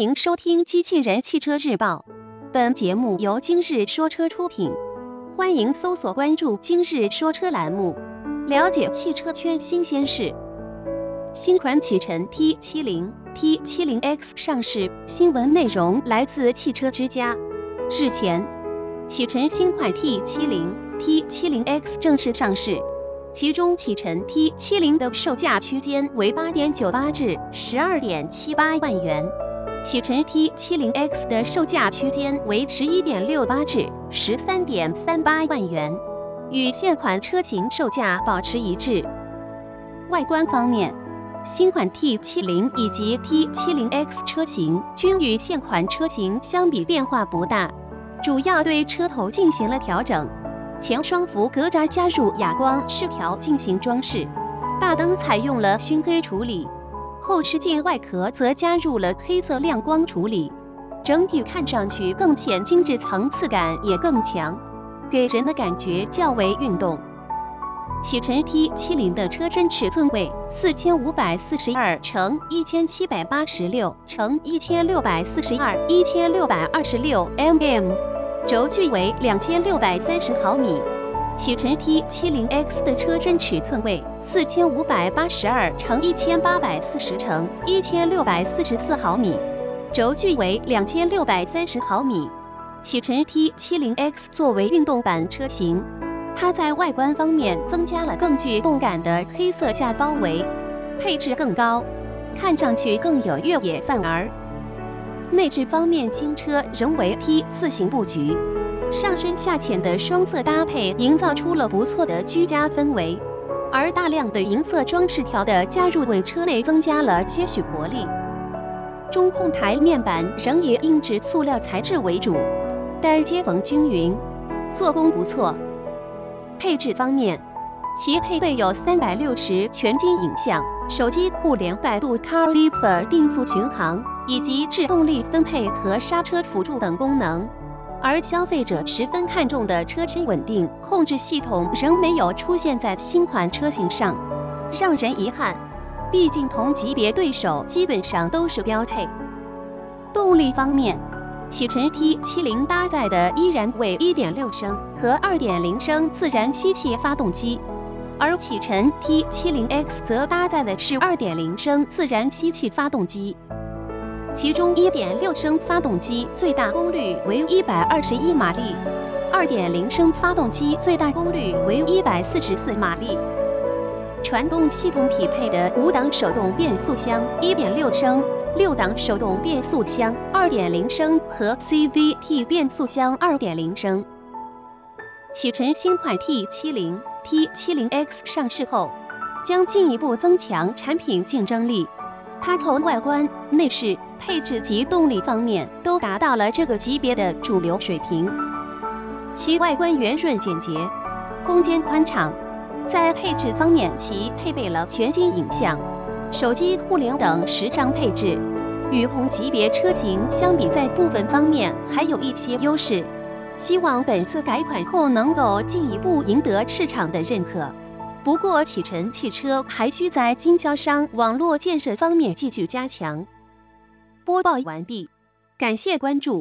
欢迎收听《机器人汽车日报》，本节目由今日说车出品。欢迎搜索关注“今日说车”栏目，了解汽车圈新鲜事。新款启辰 T70、T70X 上市，新闻内容来自汽车之家。日前，启辰新款 T70、T70X 正式上市。其中启辰 T70 的售价区间为八点九八至十二点七八万元，启辰 T70X 的售价区间为十一点六八至十三点三八万元，与现款车型售价保持一致。外观方面，新款 T70 以及 T70X 车型均与现款车型相比变化不大，主要对车头进行了调整。前双幅格栅加入哑光饰条进行装饰，大灯采用了熏黑处理，后视镜外壳则加入了黑色亮光处理，整体看上去更显精致，层次感也更强，给人的感觉较为运动。启辰 T70 的车身尺寸为四千五百四十二乘一千七百八十六乘一千六百四十二一千六百二十六 mm。轴距为两千六百三十毫米，启辰 T70X 的车身尺寸为四千五百八十二乘一千八百四十乘一千六百四十四毫米，轴距为两千六百三十毫米。启辰 T70X 作为运动版车型，它在外观方面增加了更具动感的黑色下包围，配置更高，看上去更有越野范儿。内置方面，新车仍为 T 字形布局，上深下浅的双色搭配营造出了不错的居家氛围，而大量的银色装饰条的加入为车内增加了些许活力。中控台面板仍以硬质塑料材质为主，但接缝均匀，做工不错。配置方面，其配备有三百六十全景影像、手机互联、百度 CarLife 定速巡航。以及制动力分配和刹车辅助等功能，而消费者十分看重的车身稳定控制系统仍没有出现在新款车型上，让人遗憾。毕竟同级别对手基本上都是标配。动力方面，启辰 T70 搭载的依然为1.6升和2.0升自然吸气发动机，而启辰 T70X 则搭载的是2.0升自然吸气发动机。其中1.6升发动机最大功率为121马力，2.0升发动机最大功率为144马力。传动系统匹配的五档手动变速箱1.6升，六档手动变速箱2.0升和 CVT 变速箱2.0升。启辰新款 T70、T70X 上市后，将进一步增强产品竞争力。它从外观、内饰、配置及动力方面都达到了这个级别的主流水平。其外观圆润简洁，空间宽敞。在配置方面，其配备了全景影像、手机互联等十张配置，与同级别车型相比，在部分方面还有一些优势。希望本次改款后能够进一步赢得市场的认可。不过，启辰汽车还需在经销商网络建设方面继续加强。播报完毕，感谢关注。